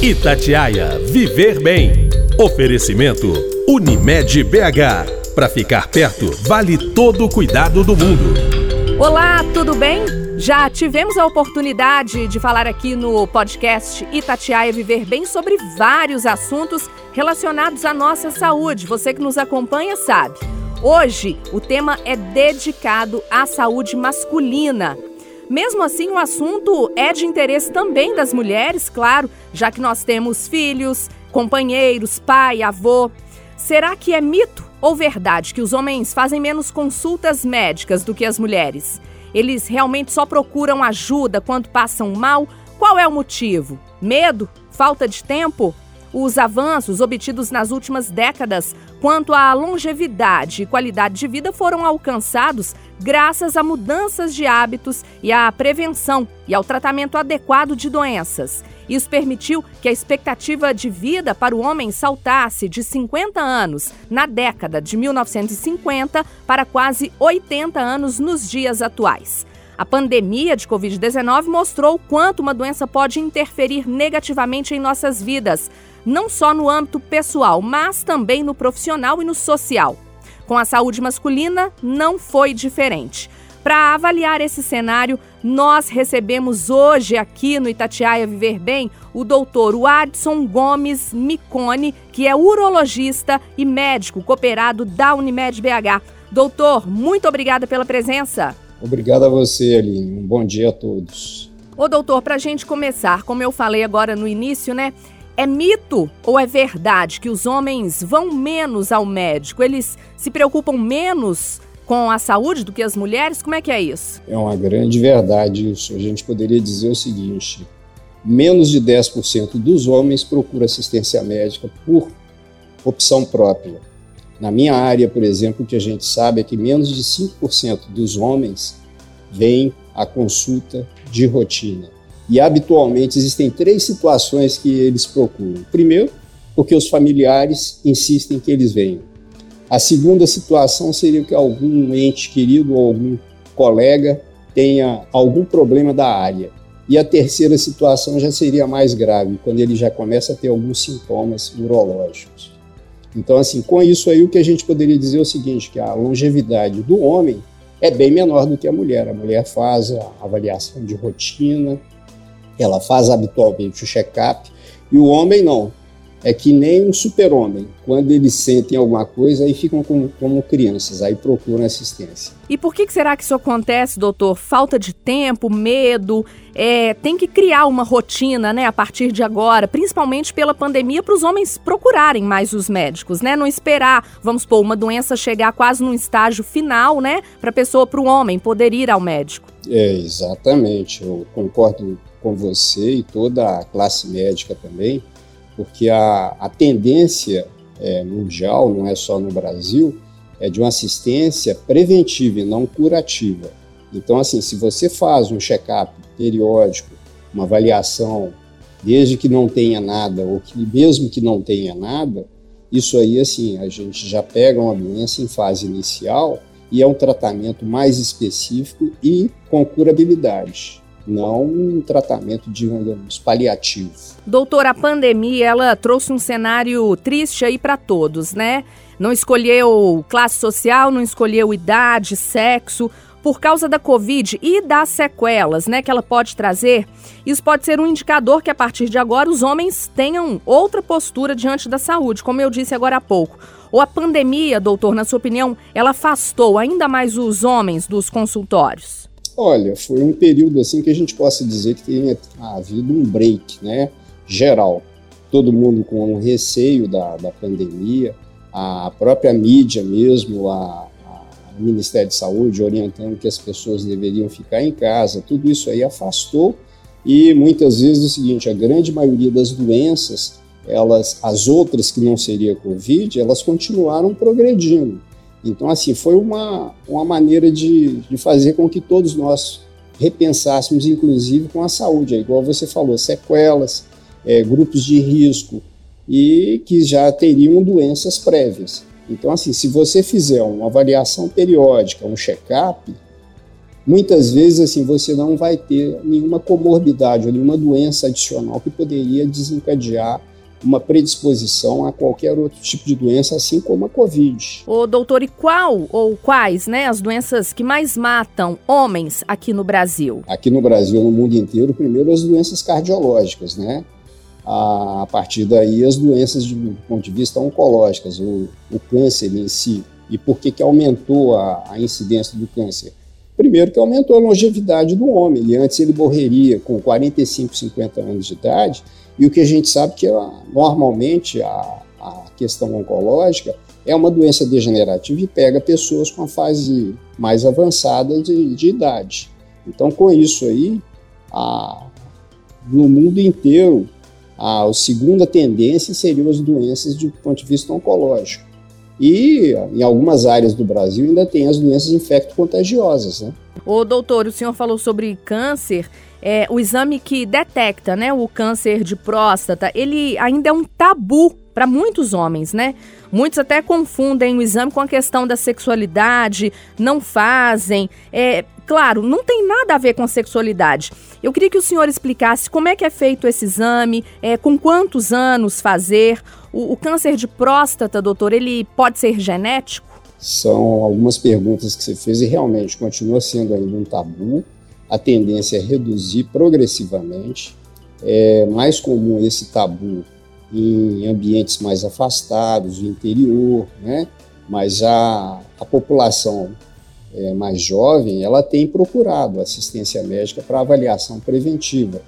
Itatiaia Viver Bem. Oferecimento Unimed BH. Para ficar perto, vale todo o cuidado do mundo. Olá, tudo bem? Já tivemos a oportunidade de falar aqui no podcast Itatiaia Viver Bem sobre vários assuntos relacionados à nossa saúde. Você que nos acompanha sabe. Hoje, o tema é dedicado à saúde masculina. Mesmo assim, o assunto é de interesse também das mulheres, claro, já que nós temos filhos, companheiros, pai, avô. Será que é mito ou verdade que os homens fazem menos consultas médicas do que as mulheres? Eles realmente só procuram ajuda quando passam mal? Qual é o motivo? Medo? Falta de tempo? Os avanços obtidos nas últimas décadas quanto à longevidade e qualidade de vida foram alcançados graças a mudanças de hábitos e à prevenção e ao tratamento adequado de doenças. Isso permitiu que a expectativa de vida para o homem saltasse de 50 anos na década de 1950 para quase 80 anos nos dias atuais. A pandemia de Covid-19 mostrou o quanto uma doença pode interferir negativamente em nossas vidas, não só no âmbito pessoal, mas também no profissional e no social. Com a saúde masculina, não foi diferente. Para avaliar esse cenário, nós recebemos hoje aqui no Itatiaia Viver Bem o doutor Adson Gomes Micone, que é urologista e médico cooperado da Unimed BH. Doutor, muito obrigada pela presença. Obrigado a você, Aline. Um bom dia a todos. Ô, doutor, para a gente começar, como eu falei agora no início, né? É mito ou é verdade que os homens vão menos ao médico? Eles se preocupam menos com a saúde do que as mulheres? Como é que é isso? É uma grande verdade isso. A gente poderia dizer o seguinte: menos de 10% dos homens procuram assistência médica por opção própria. Na minha área, por exemplo, o que a gente sabe é que menos de 5% dos homens vêm à consulta de rotina. E habitualmente existem três situações que eles procuram. Primeiro, porque os familiares insistem que eles venham. A segunda situação seria que algum ente querido ou algum colega tenha algum problema da área. E a terceira situação já seria mais grave, quando ele já começa a ter alguns sintomas urológicos. Então, assim, com isso aí, o que a gente poderia dizer é o seguinte, que a longevidade do homem é bem menor do que a mulher. A mulher faz a avaliação de rotina, ela faz habitualmente o check-up e o homem não. É que nem um super-homem. Quando eles sentem alguma coisa, aí ficam como, como, crianças, aí procuram assistência. E por que, que será que isso acontece, doutor? Falta de tempo, medo? É, tem que criar uma rotina, né, a partir de agora, principalmente pela pandemia, para os homens procurarem mais os médicos, né? Não esperar, vamos supor, uma doença chegar quase num estágio final, né, para a pessoa, para o homem poder ir ao médico. É, exatamente. Eu concordo com você e toda a classe médica também, porque a, a tendência é, mundial, não é só no Brasil, é de uma assistência preventiva e não curativa. Então, assim, se você faz um check-up periódico, uma avaliação, desde que não tenha nada, ou que mesmo que não tenha nada, isso aí, assim, a gente já pega uma doença em fase inicial e é um tratamento mais específico e com curabilidade não um tratamento, digamos, paliativo. Doutor, a pandemia, ela trouxe um cenário triste aí para todos, né? Não escolheu classe social, não escolheu idade, sexo, por causa da Covid e das sequelas né, que ela pode trazer, isso pode ser um indicador que a partir de agora os homens tenham outra postura diante da saúde, como eu disse agora há pouco. Ou a pandemia, doutor, na sua opinião, ela afastou ainda mais os homens dos consultórios? Olha, foi um período assim que a gente possa dizer que tenha havido um break, né? Geral. Todo mundo com um receio da, da pandemia, a própria mídia mesmo, a, a, o Ministério de Saúde orientando que as pessoas deveriam ficar em casa, tudo isso aí afastou e muitas vezes é o seguinte, a grande maioria das doenças, elas, as outras que não seria Covid, elas continuaram progredindo. Então, assim, foi uma, uma maneira de, de fazer com que todos nós repensássemos, inclusive, com a saúde. É igual você falou, sequelas, é, grupos de risco e que já teriam doenças prévias. Então, assim, se você fizer uma avaliação periódica, um check-up, muitas vezes assim você não vai ter nenhuma comorbidade ou nenhuma doença adicional que poderia desencadear uma predisposição a qualquer outro tipo de doença, assim como a Covid. O doutor, e qual ou quais né, as doenças que mais matam homens aqui no Brasil? Aqui no Brasil, no mundo inteiro, primeiro as doenças cardiológicas, né? A, partir daí as doenças de, do ponto de vista oncológicas, o, o câncer em si. E por que, que aumentou a, a incidência do câncer? Primeiro que aumentou a longevidade do homem. Ele, antes ele morreria com 45, 50 anos de idade, e o que a gente sabe que normalmente a, a questão oncológica é uma doença degenerativa e pega pessoas com a fase mais avançada de, de idade. Então, com isso aí, a, no mundo inteiro, a, a segunda tendência seriam as doenças do ponto de vista oncológico. E em algumas áreas do Brasil ainda tem as doenças infecto-contagiosas. Né? Ô doutor, o senhor falou sobre câncer. É, o exame que detecta né, o câncer de próstata, ele ainda é um tabu para muitos homens, né? Muitos até confundem o exame com a questão da sexualidade, não fazem. É, claro, não tem nada a ver com a sexualidade. Eu queria que o senhor explicasse como é que é feito esse exame, é, com quantos anos fazer. O, o câncer de próstata, doutor, ele pode ser genético? São algumas perguntas que você fez e realmente continua sendo ainda um tabu a tendência é reduzir progressivamente. É mais comum esse tabu em ambientes mais afastados, no interior, né? mas a, a população é, mais jovem ela tem procurado assistência médica para avaliação preventiva.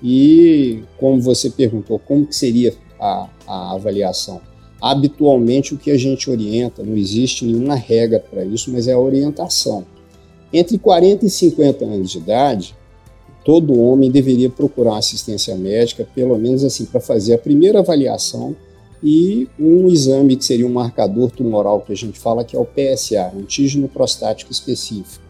E como você perguntou, como que seria a, a avaliação? Habitualmente o que a gente orienta, não existe nenhuma regra para isso, mas é a orientação. Entre 40 e 50 anos de idade, todo homem deveria procurar assistência médica, pelo menos assim, para fazer a primeira avaliação e um exame que seria um marcador tumoral que a gente fala que é o PSA, antígeno prostático específico.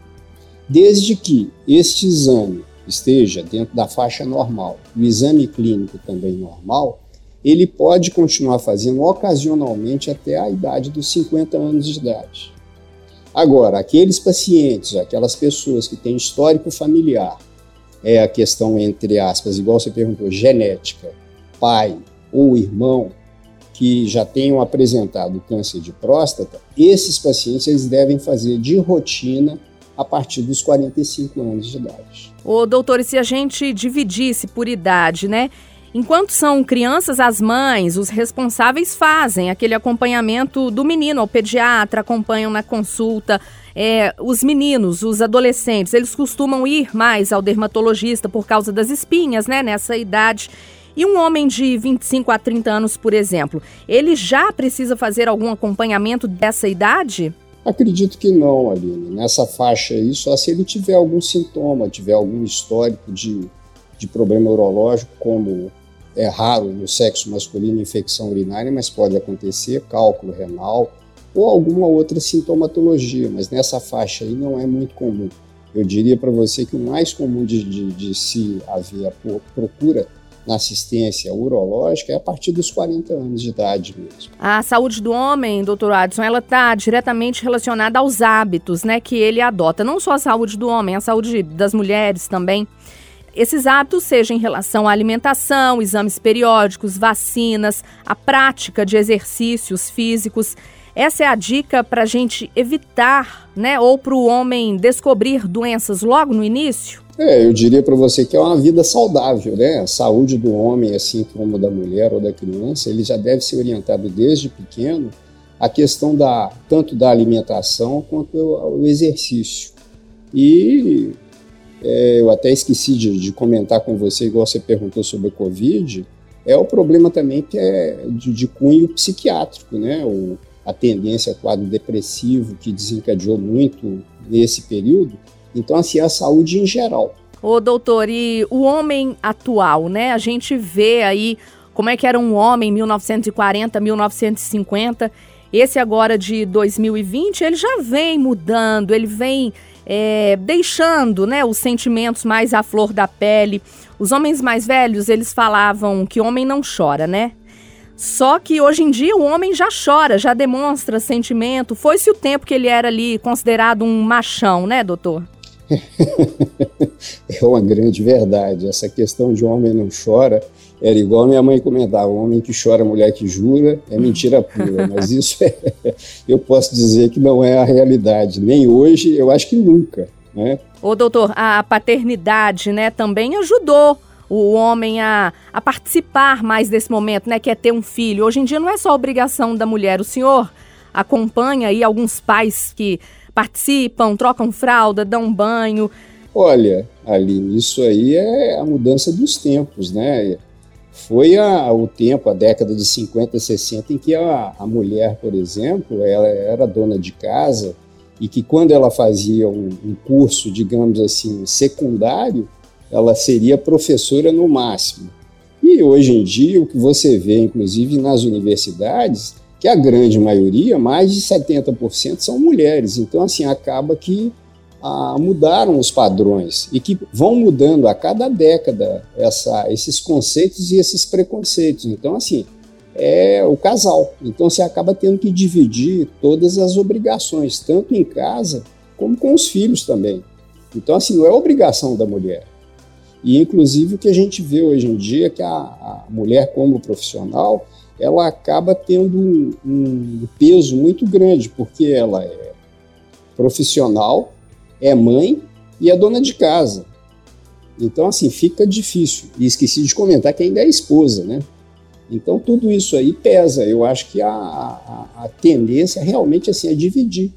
Desde que este exame esteja dentro da faixa normal, o exame clínico também normal, ele pode continuar fazendo ocasionalmente até a idade dos 50 anos de idade. Agora, aqueles pacientes, aquelas pessoas que têm histórico familiar, é a questão, entre aspas, igual você perguntou, genética, pai ou irmão, que já tenham apresentado câncer de próstata, esses pacientes eles devem fazer de rotina a partir dos 45 anos de idade. Ô, doutor, e se a gente dividisse por idade, né? Enquanto são crianças, as mães, os responsáveis fazem aquele acompanhamento do menino ao pediatra, acompanham na consulta. É, os meninos, os adolescentes, eles costumam ir mais ao dermatologista por causa das espinhas, né, nessa idade. E um homem de 25 a 30 anos, por exemplo, ele já precisa fazer algum acompanhamento dessa idade? Acredito que não, Aline. Nessa faixa aí, só se ele tiver algum sintoma, tiver algum histórico de, de problema urológico, como é raro no sexo masculino infecção urinária, mas pode acontecer, cálculo renal ou alguma outra sintomatologia, mas nessa faixa aí não é muito comum. Eu diria para você que o mais comum de, de, de se haver a procura na assistência urológica é a partir dos 40 anos de idade mesmo. A saúde do homem, doutor Adson, ela está diretamente relacionada aos hábitos né, que ele adota. Não só a saúde do homem, a saúde das mulheres também. Esses hábitos, seja em relação à alimentação, exames periódicos, vacinas, a prática de exercícios físicos. Essa é a dica para a gente evitar, né? Ou para o homem descobrir doenças logo no início? É, eu diria para você que é uma vida saudável, né? A saúde do homem, assim como da mulher ou da criança, ele já deve ser orientado desde pequeno a questão da tanto da alimentação quanto o exercício. E é, eu até esqueci de, de, comentar com você, igual você perguntou sobre a Covid, é o problema também que é de, de cunho psiquiátrico, né? O, a tendência ao quadro depressivo que desencadeou muito nesse período. Então, assim, a saúde em geral. Ô, doutor, e o homem atual, né? A gente vê aí como é que era um homem em 1940, 1950. Esse agora de 2020, ele já vem mudando, ele vem é, deixando né, os sentimentos mais à flor da pele. Os homens mais velhos, eles falavam que homem não chora, né? Só que hoje em dia o homem já chora, já demonstra sentimento. Foi-se o tempo que ele era ali considerado um machão, né, doutor? é uma grande verdade. Essa questão de homem não chora era igual minha mãe comentava: homem que chora, mulher que jura, é mentira pura. Mas isso é, eu posso dizer que não é a realidade, nem hoje, eu acho que nunca. Né? Ô, doutor, a paternidade né, também ajudou o homem a, a participar mais desse momento, né? Que é ter um filho. Hoje em dia não é só obrigação da mulher. O senhor acompanha aí alguns pais que participam, trocam fralda, dão banho. Olha, Aline, isso aí é a mudança dos tempos, né? Foi a, o tempo, a década de 50, 60, em que a, a mulher, por exemplo, ela era dona de casa e que quando ela fazia um, um curso, digamos assim, secundário, ela seria professora no máximo. E hoje em dia, o que você vê, inclusive nas universidades, que a grande maioria, mais de 70%, são mulheres. Então, assim, acaba que ah, mudaram os padrões e que vão mudando a cada década essa, esses conceitos e esses preconceitos. Então, assim, é o casal. Então, você acaba tendo que dividir todas as obrigações, tanto em casa como com os filhos também. Então, assim, não é obrigação da mulher. E, inclusive, o que a gente vê hoje em dia é que a, a mulher, como profissional, ela acaba tendo um, um peso muito grande, porque ela é profissional, é mãe e é dona de casa. Então, assim, fica difícil. E esqueci de comentar que ainda é esposa, né? Então, tudo isso aí pesa. Eu acho que a, a, a tendência realmente assim, é dividir.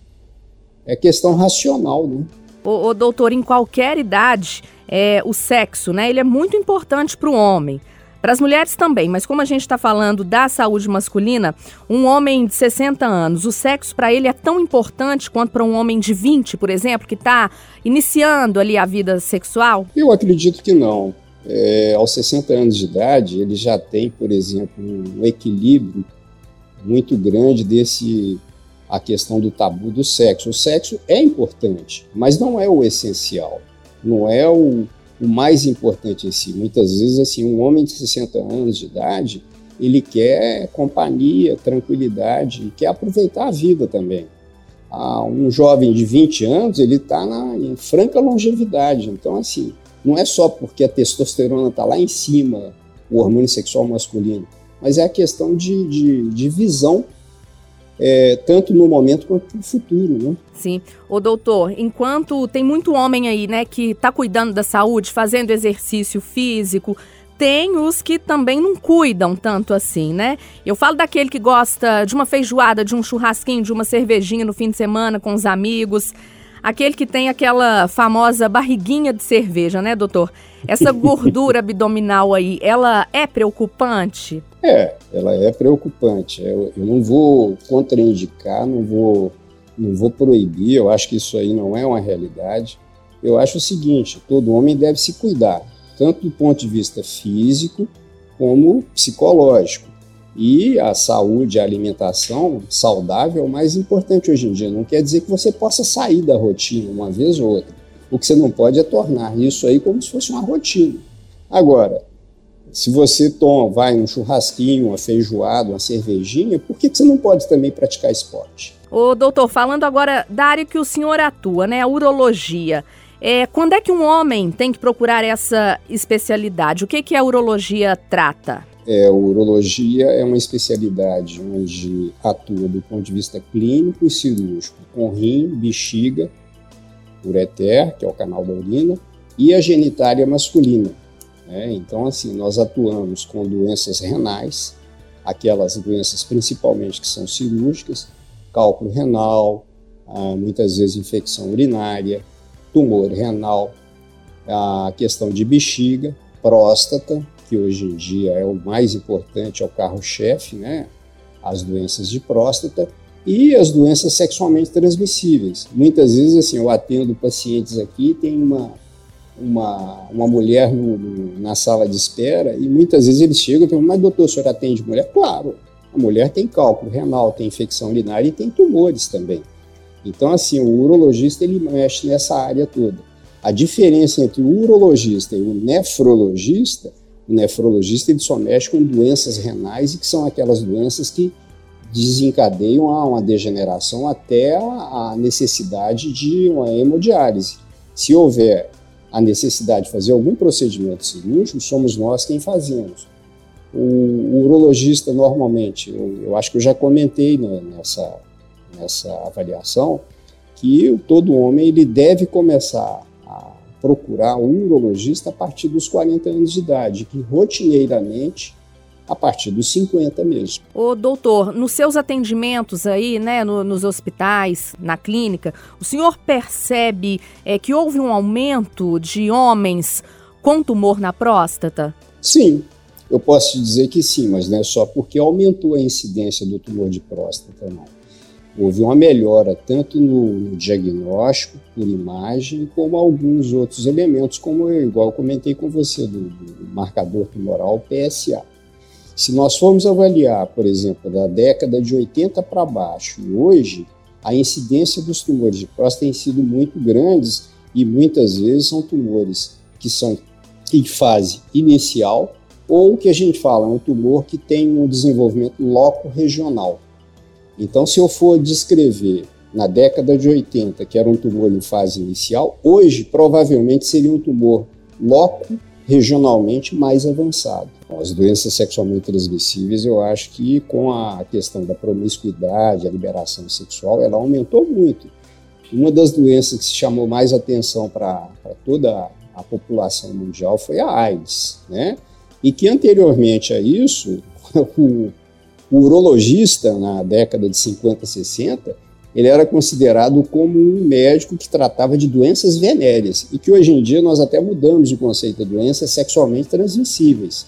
É questão racional, né? Ô doutor, em qualquer idade, é, o sexo, né? Ele é muito importante para o homem. Para as mulheres também, mas como a gente está falando da saúde masculina, um homem de 60 anos, o sexo para ele é tão importante quanto para um homem de 20, por exemplo, que está iniciando ali a vida sexual? Eu acredito que não. É, aos 60 anos de idade, ele já tem, por exemplo, um equilíbrio muito grande desse a questão do tabu do sexo. O sexo é importante, mas não é o essencial não é o, o mais importante em si. Muitas vezes, assim, um homem de 60 anos de idade, ele quer companhia, tranquilidade, quer aproveitar a vida também. Ah, um jovem de 20 anos, ele está em franca longevidade. Então, assim, não é só porque a testosterona está lá em cima, o hormônio sexual masculino, mas é a questão de, de, de visão é, tanto no momento quanto no futuro, né? Sim. O doutor, enquanto tem muito homem aí, né, que está cuidando da saúde, fazendo exercício físico, tem os que também não cuidam tanto assim, né? Eu falo daquele que gosta de uma feijoada, de um churrasquinho, de uma cervejinha no fim de semana com os amigos. Aquele que tem aquela famosa barriguinha de cerveja, né, doutor? Essa gordura abdominal aí, ela é preocupante? É, ela é preocupante. Eu, eu não vou contraindicar, não vou, não vou proibir, eu acho que isso aí não é uma realidade. Eu acho o seguinte: todo homem deve se cuidar, tanto do ponto de vista físico como psicológico. E a saúde, a alimentação saudável é o mais importante hoje em dia. Não quer dizer que você possa sair da rotina uma vez ou outra. O que você não pode é tornar isso aí como se fosse uma rotina. Agora, se você toma, vai um churrasquinho, uma feijoada, uma cervejinha, por que, você não pode também praticar esporte? Ô, doutor, falando agora da área que o senhor atua, né, a urologia. É, quando é que um homem tem que procurar essa especialidade? O que, que a urologia trata? É, urologia é uma especialidade onde atua do ponto de vista clínico e cirúrgico, com rim, bexiga, ureter, que é o canal da urina, e a genitália masculina, né? Então, assim, nós atuamos com doenças renais, aquelas doenças principalmente que são cirúrgicas, cálculo renal, ah, muitas vezes infecção urinária, tumor renal, a questão de bexiga, próstata, que hoje em dia é o mais importante, é o carro-chefe, né? As doenças de próstata e as doenças sexualmente transmissíveis. Muitas vezes, assim, eu atendo pacientes aqui, tem uma uma, uma mulher no, no, na sala de espera e muitas vezes eles chegam e perguntam, mas doutor, o senhor atende mulher? Claro, a mulher tem cálculo renal, tem infecção urinária e tem tumores também. Então, assim, o urologista ele mexe nessa área toda. A diferença entre o urologista e o nefrologista, o nefrologista ele só mexe com doenças renais e que são aquelas doenças que desencadeiam a uma degeneração até a necessidade de uma hemodiálise. Se houver a necessidade de fazer algum procedimento cirúrgico, somos nós quem fazemos. O, urologista, normalmente, eu, eu, acho que eu já comentei nessa, nessa avaliação, que todo homem ele deve começar procurar um urologista a partir dos 40 anos de idade, que rotineiramente a partir dos 50 mesmo. Ô, doutor, nos seus atendimentos aí, né, no, nos hospitais, na clínica, o senhor percebe é, que houve um aumento de homens com tumor na próstata? Sim, eu posso dizer que sim, mas não é só porque aumentou a incidência do tumor de próstata, não. Houve uma melhora tanto no, no diagnóstico por imagem, como alguns outros elementos, como eu, igual eu comentei com você, do, do marcador tumoral PSA. Se nós formos avaliar, por exemplo, da década de 80 para baixo e hoje, a incidência dos tumores de próstata tem sido muito grandes e muitas vezes são tumores que são em fase inicial ou que a gente fala, um tumor que tem um desenvolvimento loco regional. Então, se eu for descrever na década de 80 que era um tumor em fase inicial, hoje provavelmente seria um tumor loco regionalmente mais avançado. As doenças sexualmente transmissíveis, eu acho que com a questão da promiscuidade, a liberação sexual, ela aumentou muito. Uma das doenças que se chamou mais atenção para toda a população mundial foi a AIDS, né? E que anteriormente a isso, o, o urologista, na década de 50, 60, ele era considerado como um médico que tratava de doenças venéreas e que hoje em dia nós até mudamos o conceito de doenças sexualmente transmissíveis.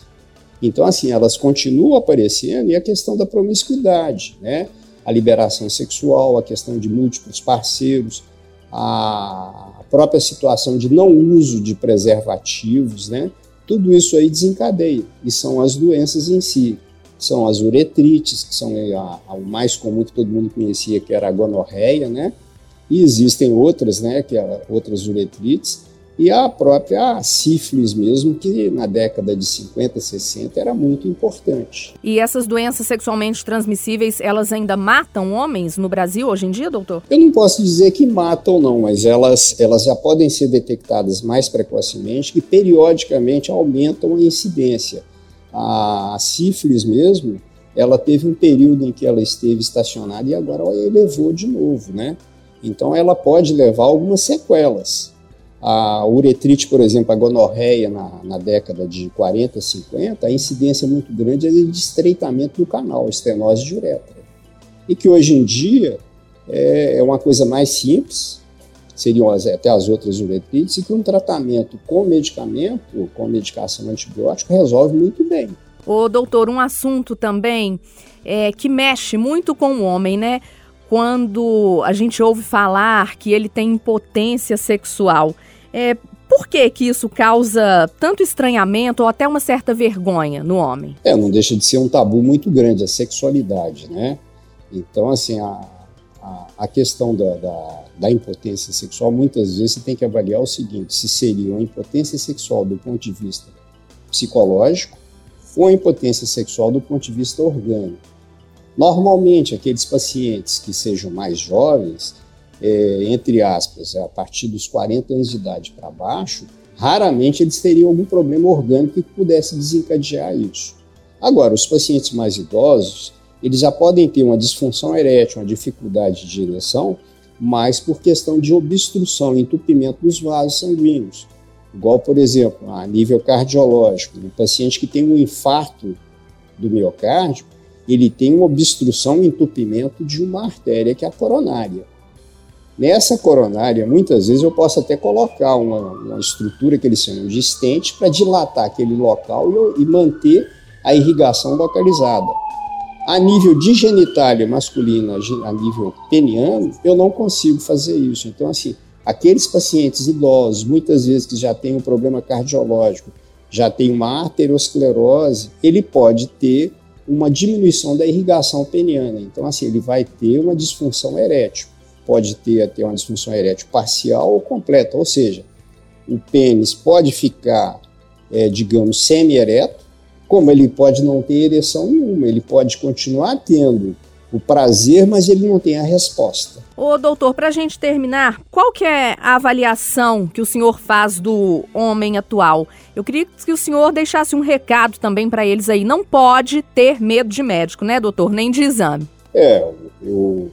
Então, assim, elas continuam aparecendo e a questão da promiscuidade, né? A liberação sexual, a questão de múltiplos parceiros, a própria situação de não uso de preservativos, né? Tudo isso aí desencadeia e são as doenças em si são as uretrites, que são a, a, o mais comum que todo mundo conhecia, que era a gonorreia, né? E existem outras, né, que é outras uretrites, e a própria sífilis mesmo, que na década de 50, 60 era muito importante. E essas doenças sexualmente transmissíveis, elas ainda matam homens no Brasil hoje em dia, doutor? Eu não posso dizer que matam não, mas elas, elas já podem ser detectadas mais precocemente e periodicamente aumentam a incidência. A sífilis mesmo, ela teve um período em que ela esteve estacionada e agora ela elevou de novo, né? Então ela pode levar algumas sequelas. A uretrite, por exemplo, a gonorreia na, na década de 40, 50, a incidência muito grande é de estreitamento do canal, estenose de uretra. E que hoje em dia é, é uma coisa mais simples, seriam as, até as outras uretrites, e que um tratamento com medicamento, com medicação antibiótica, resolve muito bem. Ô, doutor, um assunto também é, que mexe muito com o homem, né? Quando a gente ouve falar que ele tem impotência sexual. É, por que, que isso causa tanto estranhamento ou até uma certa vergonha no homem? É, não deixa de ser um tabu muito grande, a sexualidade, né? Então, assim, a, a, questão da, da, da, impotência sexual, muitas vezes você tem que avaliar o seguinte: se seria uma impotência sexual do ponto de vista psicológico ou a impotência sexual do ponto de vista orgânico. Normalmente, aqueles pacientes que sejam mais jovens, é, entre aspas, a partir dos 40 anos de idade para baixo, raramente eles teriam algum problema orgânico que pudesse desencadear isso. Agora, os pacientes mais idosos, eles já podem ter uma disfunção erétil, uma dificuldade de ereção, mas por questão de obstrução, entupimento dos vasos sanguíneos. Igual, por exemplo, a nível cardiológico, um paciente que tem um infarto do miocárdio, ele tem uma obstrução, um entupimento de uma artéria que é a coronária. Nessa coronária, muitas vezes eu posso até colocar uma, uma estrutura que eles chamam de estente para dilatar aquele local e, e manter a irrigação localizada. A nível de genitália masculina, a nível peniano, eu não consigo fazer isso. Então, assim, aqueles pacientes idosos, muitas vezes que já têm um problema cardiológico, já tem uma arteriosclerose, ele pode ter uma diminuição da irrigação peniana. Então, assim, ele vai ter uma disfunção erétil. Pode ter até uma disfunção erétil parcial ou completa, ou seja, o pênis pode ficar, é, digamos, semi-ereto, como ele pode não ter ereção nenhuma, ele pode continuar tendo o prazer, mas ele não tem a resposta. Ô doutor, para a gente terminar, qual que é a avaliação que o senhor faz do homem atual? Eu queria que o senhor deixasse um recado também para eles aí. Não pode ter medo de médico, né, doutor? Nem de exame. É, eu,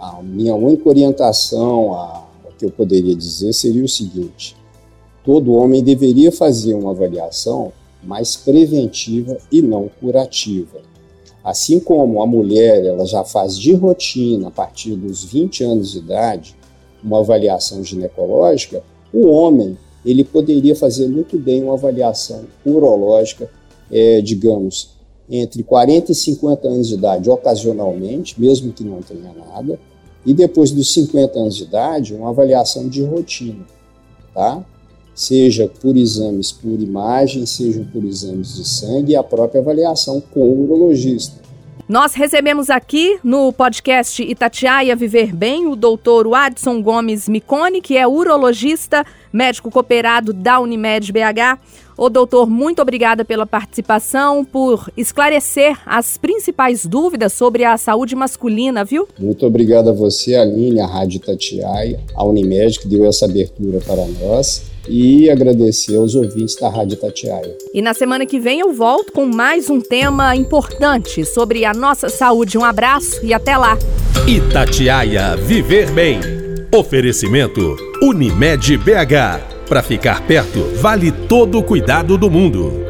a minha única orientação, a, o que eu poderia dizer seria o seguinte: todo homem deveria fazer uma avaliação mais preventiva e não curativa. Assim como a mulher ela já faz de rotina a partir dos 20 anos de idade uma avaliação ginecológica, o homem ele poderia fazer muito bem uma avaliação urológica, é, digamos, entre 40 e 50 anos de idade, ocasionalmente, mesmo que não tenha nada, e depois dos 50 anos de idade, uma avaliação de rotina, tá? Seja por exames por imagem, seja por exames de sangue e a própria avaliação com o urologista. Nós recebemos aqui no podcast Itatiaia Viver Bem o doutor Adson Gomes Micone, que é urologista, médico cooperado da Unimed BH. Ô doutor, muito obrigada pela participação, por esclarecer as principais dúvidas sobre a saúde masculina, viu? Muito obrigado a você, Aline, a Rádio Itatiaia, a Unimed, que deu essa abertura para nós e agradecer aos ouvintes da Rádio Tatiaia. E na semana que vem eu volto com mais um tema importante sobre a nossa saúde. Um abraço e até lá. Itatiaia Viver Bem. Oferecimento Unimed BH. Para ficar perto, vale todo o cuidado do mundo.